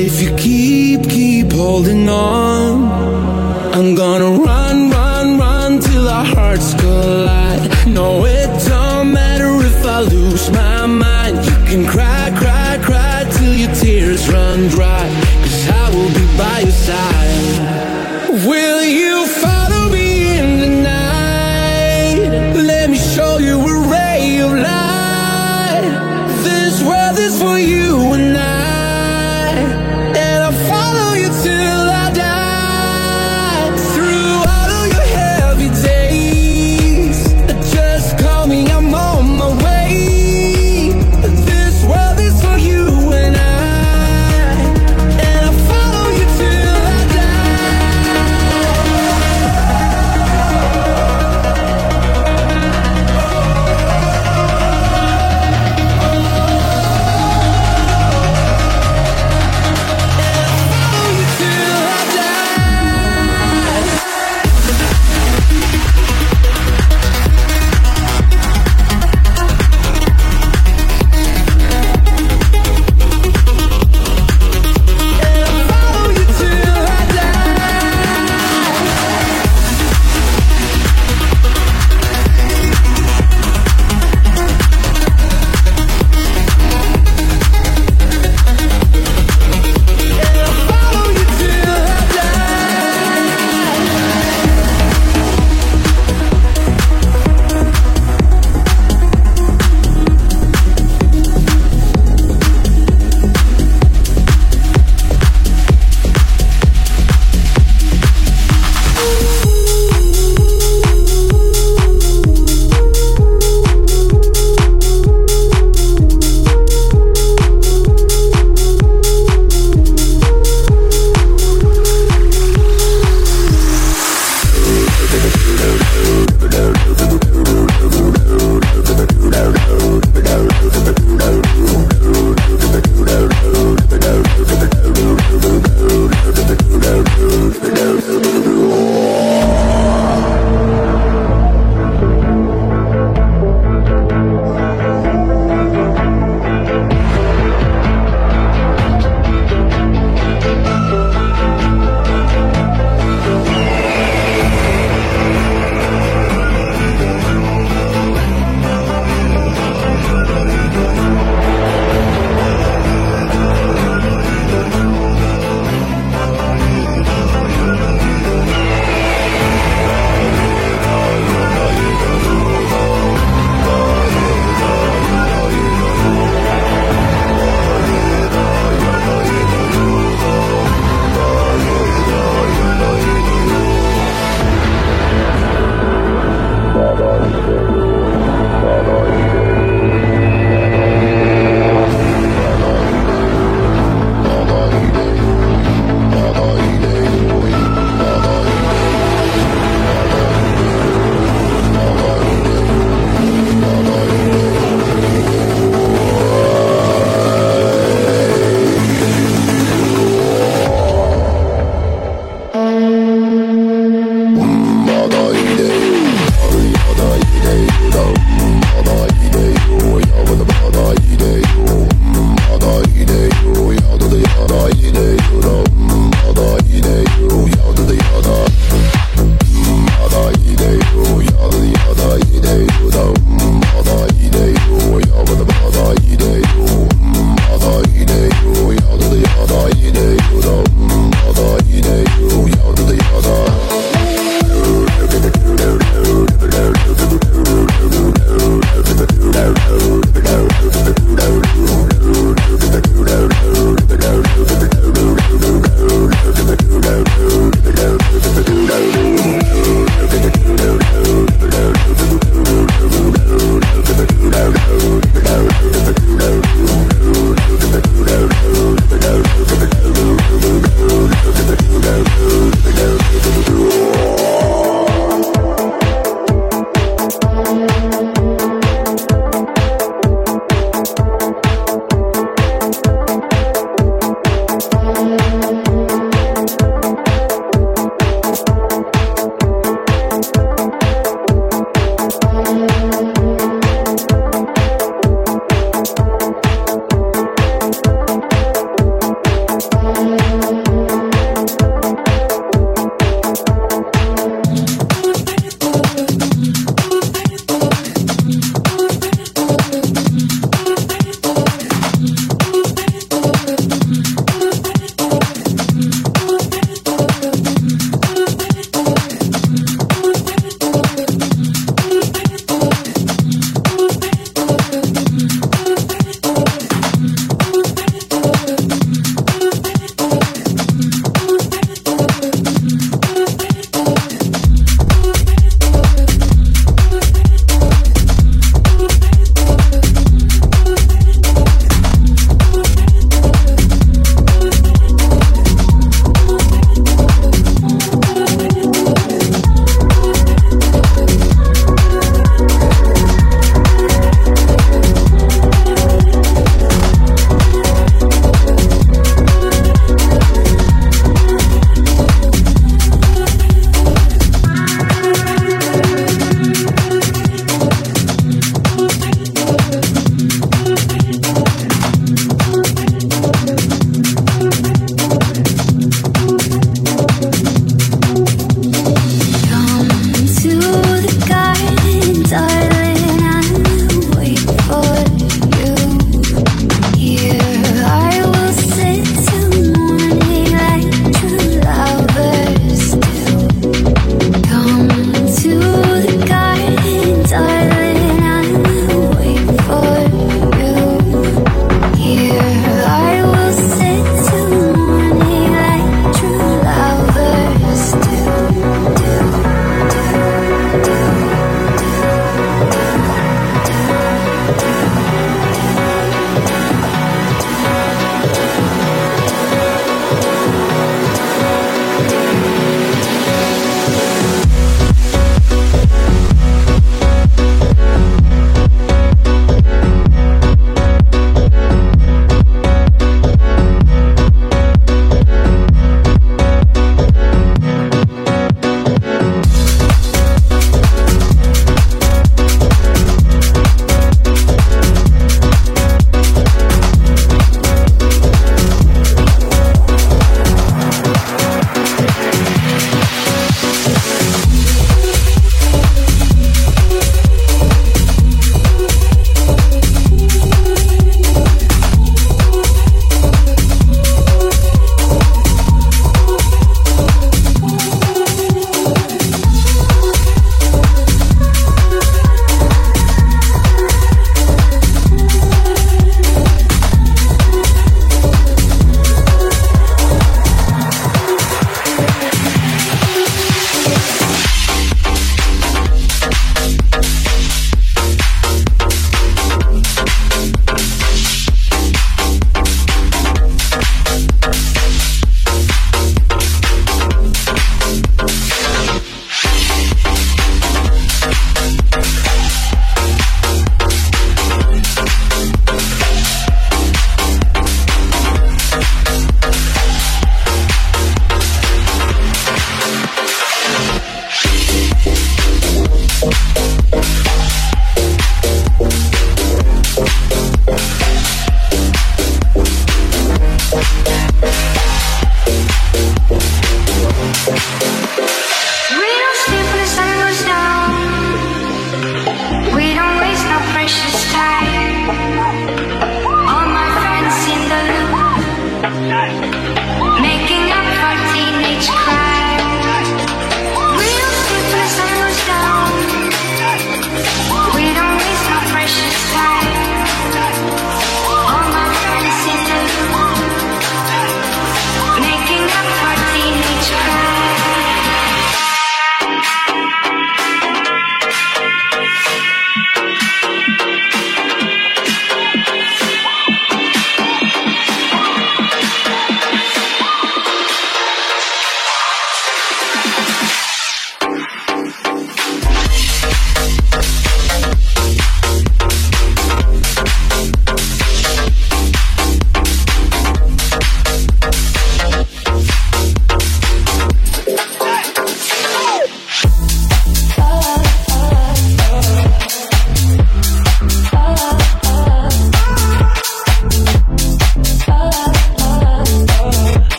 if you keep, keep holding on.